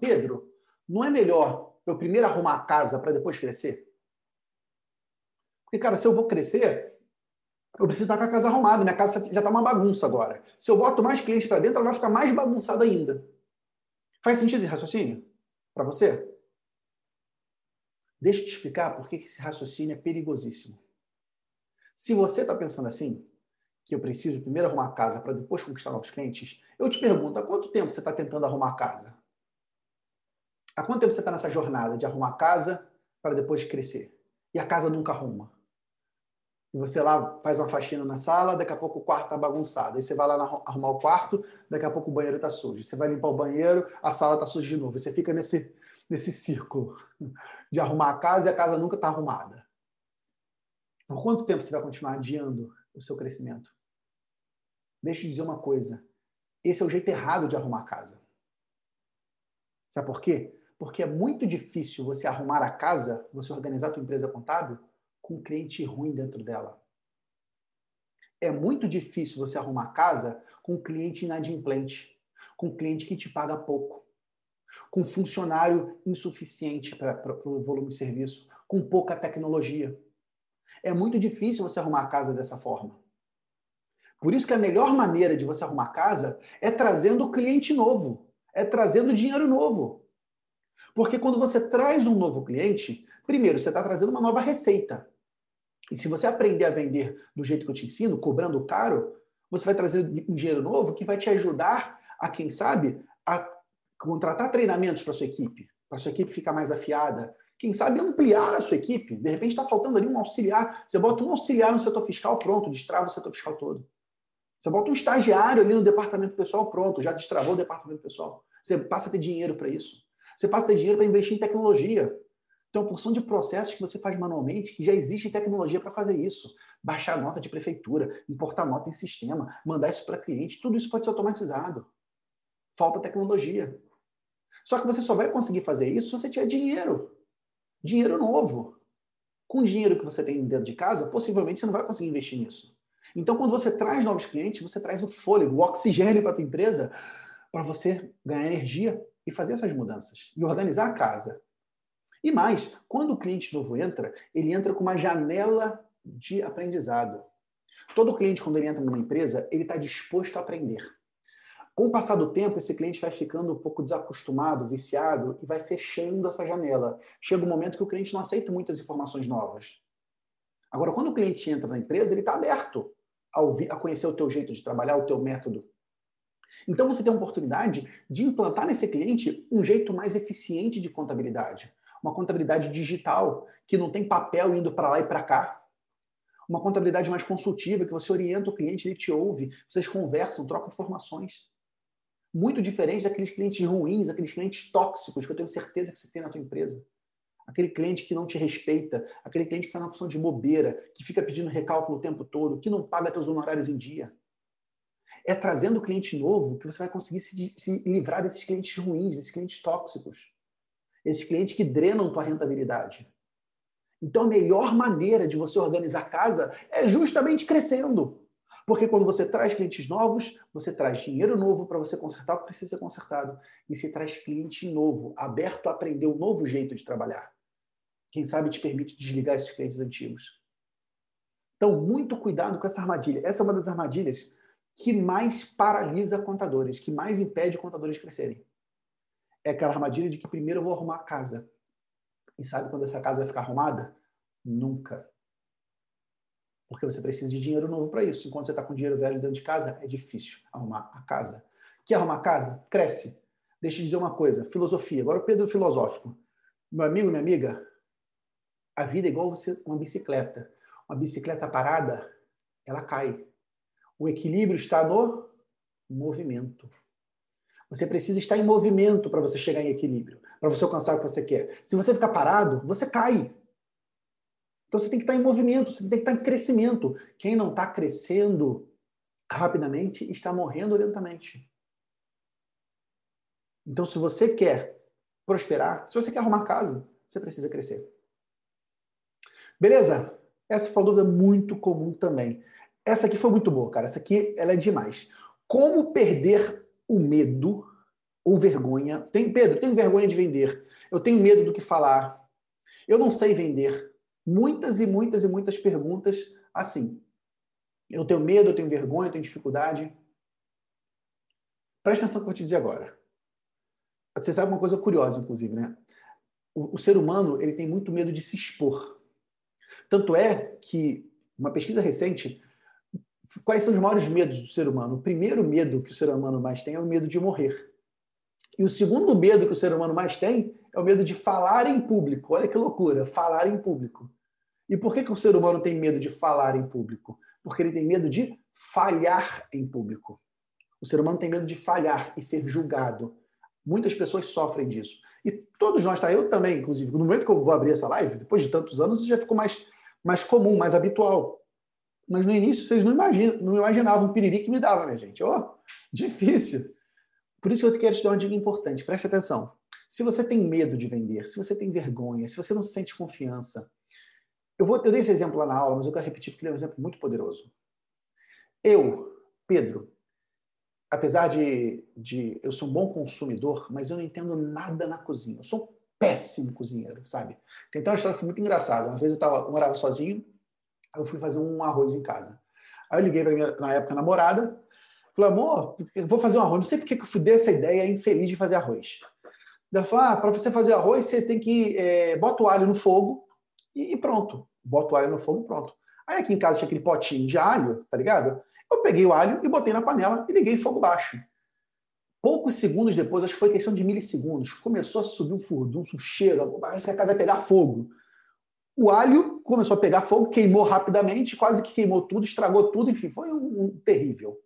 Pedro, não é melhor eu primeiro arrumar a casa para depois crescer? Porque, cara, se eu vou crescer, eu preciso estar com a casa arrumada. Minha casa já está uma bagunça agora. Se eu boto mais clientes para dentro, ela vai ficar mais bagunçada ainda. Faz sentido esse raciocínio? Para você? Deixa eu te explicar por que esse raciocínio é perigosíssimo. Se você está pensando assim, que eu preciso primeiro arrumar a casa para depois conquistar novos clientes, eu te pergunto, há quanto tempo você está tentando arrumar a casa? Há quanto tempo você está nessa jornada de arrumar a casa para depois crescer? E a casa nunca arruma. E você lá faz uma faxina na sala, daqui a pouco o quarto está bagunçado. Aí você vai lá arrumar o quarto, daqui a pouco o banheiro está sujo. Você vai limpar o banheiro, a sala está suja de novo. Você fica nesse, nesse círculo de arrumar a casa e a casa nunca está arrumada. Por quanto tempo você vai continuar adiando o seu crescimento? Deixa eu dizer uma coisa. Esse é o jeito errado de arrumar a casa. Sabe por quê? Porque é muito difícil você arrumar a casa, você organizar a tua empresa contábil com um cliente ruim dentro dela. É muito difícil você arrumar a casa com um cliente inadimplente, com um cliente que te paga pouco, com funcionário insuficiente para o volume de serviço, com pouca tecnologia. É muito difícil você arrumar a casa dessa forma. Por isso que a melhor maneira de você arrumar a casa é trazendo cliente novo, é trazendo dinheiro novo. Porque quando você traz um novo cliente, primeiro você está trazendo uma nova receita. E se você aprender a vender do jeito que eu te ensino, cobrando caro, você vai trazer um dinheiro novo que vai te ajudar a, quem sabe, a contratar treinamentos para sua equipe, para sua equipe ficar mais afiada. Quem sabe ampliar a sua equipe. De repente está faltando ali um auxiliar. Você bota um auxiliar no setor fiscal, pronto, destrava o setor fiscal todo. Você bota um estagiário ali no departamento pessoal, pronto, já destravou o departamento pessoal. Você passa a ter dinheiro para isso. Você passa a ter dinheiro para investir em tecnologia. Uma porção de processos que você faz manualmente que já existe tecnologia para fazer isso. Baixar nota de prefeitura, importar nota em sistema, mandar isso para cliente, tudo isso pode ser automatizado. Falta tecnologia. Só que você só vai conseguir fazer isso se você tiver dinheiro. Dinheiro novo. Com o dinheiro que você tem dentro de casa, possivelmente você não vai conseguir investir nisso. Então, quando você traz novos clientes, você traz o fôlego, o oxigênio para a tua empresa, para você ganhar energia e fazer essas mudanças e organizar a casa. E mais, quando o cliente novo entra, ele entra com uma janela de aprendizado. Todo cliente, quando ele entra numa empresa, ele está disposto a aprender. Com o passar do tempo, esse cliente vai ficando um pouco desacostumado, viciado e vai fechando essa janela. Chega um momento que o cliente não aceita muitas informações novas. Agora, quando o cliente entra na empresa, ele está aberto a, ouvir, a conhecer o teu jeito de trabalhar, o teu método. Então, você tem a oportunidade de implantar nesse cliente um jeito mais eficiente de contabilidade uma contabilidade digital, que não tem papel indo para lá e para cá. Uma contabilidade mais consultiva, que você orienta o cliente, ele te ouve, vocês conversam, trocam informações. Muito diferente daqueles clientes ruins, aqueles clientes tóxicos que eu tenho certeza que você tem na tua empresa. Aquele cliente que não te respeita, aquele cliente que faz uma opção de bobeira, que fica pedindo recálculo o tempo todo, que não paga teus honorários em dia. É trazendo cliente novo que você vai conseguir se, se livrar desses clientes ruins, desses clientes tóxicos esses clientes que drenam tua rentabilidade. Então, a melhor maneira de você organizar casa é justamente crescendo. Porque quando você traz clientes novos, você traz dinheiro novo para você consertar o que precisa ser consertado. E você traz cliente novo, aberto a aprender um novo jeito de trabalhar. Quem sabe te permite desligar esses clientes antigos. Então, muito cuidado com essa armadilha. Essa é uma das armadilhas que mais paralisa contadores, que mais impede contadores de crescerem é aquela armadilha de que primeiro eu vou arrumar a casa. E sabe quando essa casa vai ficar arrumada? Nunca. Porque você precisa de dinheiro novo para isso. Enquanto você está com dinheiro velho dentro de casa, é difícil arrumar a casa. Quer arrumar a casa? Cresce. Deixa eu dizer uma coisa. Filosofia. Agora o Pedro filosófico. Meu amigo, minha amiga, a vida é igual você uma bicicleta. Uma bicicleta parada, ela cai. O equilíbrio está no movimento. Você precisa estar em movimento para você chegar em equilíbrio, para você alcançar o que você quer. Se você ficar parado, você cai. Então você tem que estar em movimento, você tem que estar em crescimento. Quem não está crescendo rapidamente está morrendo lentamente. Então, se você quer prosperar, se você quer arrumar casa, você precisa crescer. Beleza? Essa foi uma dúvida muito comum também. Essa aqui foi muito boa, cara. Essa aqui ela é demais. Como perder o medo ou vergonha. Tem, Pedro, tenho vergonha de vender. Eu tenho medo do que falar. Eu não sei vender. Muitas e muitas e muitas perguntas assim. Eu tenho medo, eu tenho vergonha, eu tenho dificuldade. Presta atenção no que eu vou te dizer agora. Você sabe uma coisa curiosa, inclusive, né? O, o ser humano ele tem muito medo de se expor. Tanto é que uma pesquisa recente, quais são os maiores medos do ser humano? O primeiro medo que o ser humano mais tem é o medo de morrer. E o segundo medo que o ser humano mais tem é o medo de falar em público. Olha que loucura, falar em público. E por que, que o ser humano tem medo de falar em público? Porque ele tem medo de falhar em público. O ser humano tem medo de falhar e ser julgado. Muitas pessoas sofrem disso. E todos nós, tá? Eu também, inclusive. No momento que eu vou abrir essa live, depois de tantos anos, já ficou mais, mais comum, mais habitual. Mas no início, vocês não, imaginam, não imaginavam o piriri que me dava, minha gente. Oh, difícil. Por isso eu quero te dar uma dica importante, preste atenção. Se você tem medo de vender, se você tem vergonha, se você não sente confiança, eu, vou, eu dei esse exemplo lá na aula, mas eu quero repetir porque ele é um exemplo muito poderoso. Eu, Pedro, apesar de, de eu sou um bom consumidor, mas eu não entendo nada na cozinha. Eu sou um péssimo cozinheiro, sabe? Tem uma história que muito engraçada. Uma vez eu, tava, eu morava sozinho, eu fui fazer um arroz em casa. Aí eu liguei para minha, na época, namorada, Falei, amor, vou fazer um arroz. Não sei por que eu fui dessa ideia infeliz de fazer arroz. Ela falou, ah, para você fazer arroz, você tem que é, bota o alho no fogo e, pronto. Bota o alho no fogo pronto. Aí aqui em casa tinha aquele potinho de alho, tá ligado? Eu peguei o alho e botei na panela e liguei fogo baixo. Poucos segundos depois, acho que foi questão de milissegundos, começou a subir um furdunço, um cheiro, parece que a casa ia pegar fogo. O alho começou a pegar fogo, queimou rapidamente, quase que queimou tudo, estragou tudo, enfim, foi um, um terrível.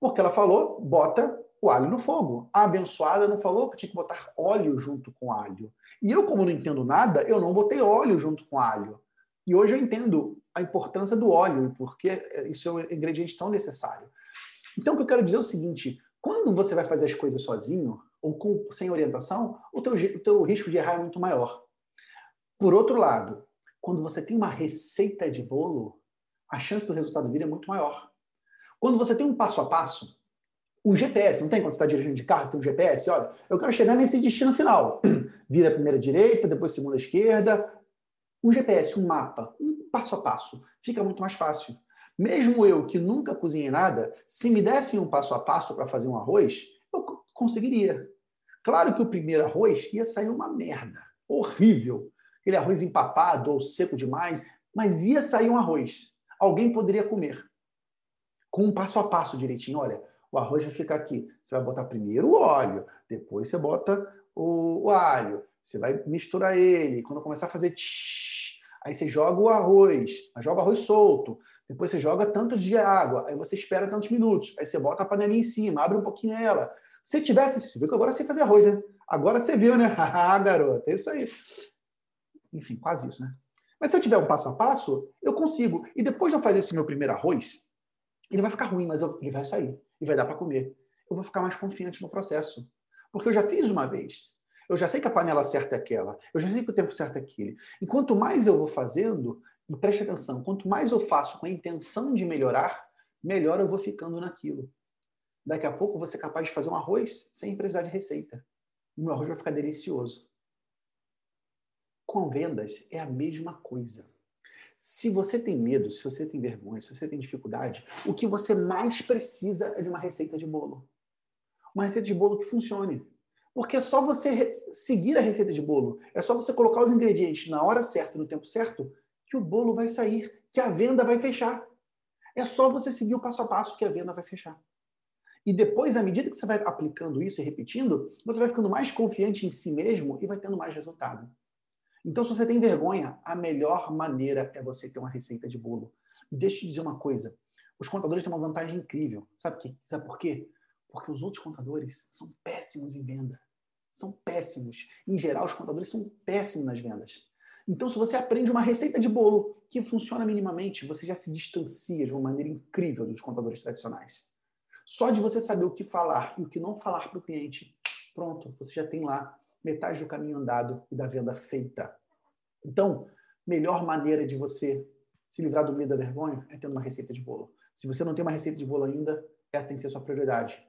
Porque ela falou, bota o alho no fogo. A abençoada não falou que tinha que botar óleo junto com alho. E eu, como não entendo nada, eu não botei óleo junto com alho. E hoje eu entendo a importância do óleo, porque isso é um ingrediente tão necessário. Então, o que eu quero dizer é o seguinte: quando você vai fazer as coisas sozinho, ou com, sem orientação, o teu, o teu risco de errar é muito maior. Por outro lado, quando você tem uma receita de bolo, a chance do resultado vir é muito maior. Quando você tem um passo a passo, um GPS, não tem quando você está dirigindo de carro, você tem um GPS, olha, eu quero chegar nesse destino final. Vira a primeira direita, depois segunda esquerda. Um GPS, um mapa, um passo a passo, fica muito mais fácil. Mesmo eu que nunca cozinhei nada, se me dessem um passo a passo para fazer um arroz, eu conseguiria. Claro que o primeiro arroz ia sair uma merda, horrível. Aquele arroz empapado ou seco demais, mas ia sair um arroz. Alguém poderia comer com um passo a passo direitinho. Olha, o arroz vai ficar aqui. Você vai botar primeiro o óleo, depois você bota o, o alho, você vai misturar ele. Quando começar a fazer tsh, aí você joga o arroz, joga o arroz solto. Depois você joga tantos de água, aí você espera tantos minutos. Aí você bota a panelinha em cima, abre um pouquinho ela. Se tivesse, você viu que agora você fazer arroz, né? Agora você viu, né? Ah, garota, é isso aí. Enfim, quase isso, né? Mas se eu tiver um passo a passo, eu consigo. E depois de eu fazer esse meu primeiro arroz, ele vai ficar ruim, mas eu, ele vai sair e vai dar para comer. Eu vou ficar mais confiante no processo. Porque eu já fiz uma vez. Eu já sei que a panela certa é aquela. Eu já sei que o tempo certo é aquele. E quanto mais eu vou fazendo, e preste atenção, quanto mais eu faço com a intenção de melhorar, melhor eu vou ficando naquilo. Daqui a pouco eu vou ser capaz de fazer um arroz sem precisar de receita. O meu arroz vai ficar delicioso. Com vendas é a mesma coisa. Se você tem medo, se você tem vergonha, se você tem dificuldade, o que você mais precisa é de uma receita de bolo. Uma receita de bolo que funcione. Porque é só você seguir a receita de bolo, é só você colocar os ingredientes na hora certa, no tempo certo, que o bolo vai sair, que a venda vai fechar. É só você seguir o passo a passo que a venda vai fechar. E depois, à medida que você vai aplicando isso e repetindo, você vai ficando mais confiante em si mesmo e vai tendo mais resultado. Então, se você tem vergonha, a melhor maneira é você ter uma receita de bolo. E deixa eu te dizer uma coisa: os contadores têm uma vantagem incrível. Sabe, que, sabe por quê? Porque os outros contadores são péssimos em venda. São péssimos. Em geral, os contadores são péssimos nas vendas. Então, se você aprende uma receita de bolo que funciona minimamente, você já se distancia de uma maneira incrível dos contadores tradicionais. Só de você saber o que falar e o que não falar para o cliente, pronto, você já tem lá metade do caminho andado e da venda feita. Então, melhor maneira de você se livrar do medo da vergonha é tendo uma receita de bolo. Se você não tem uma receita de bolo ainda, essa tem que ser a sua prioridade.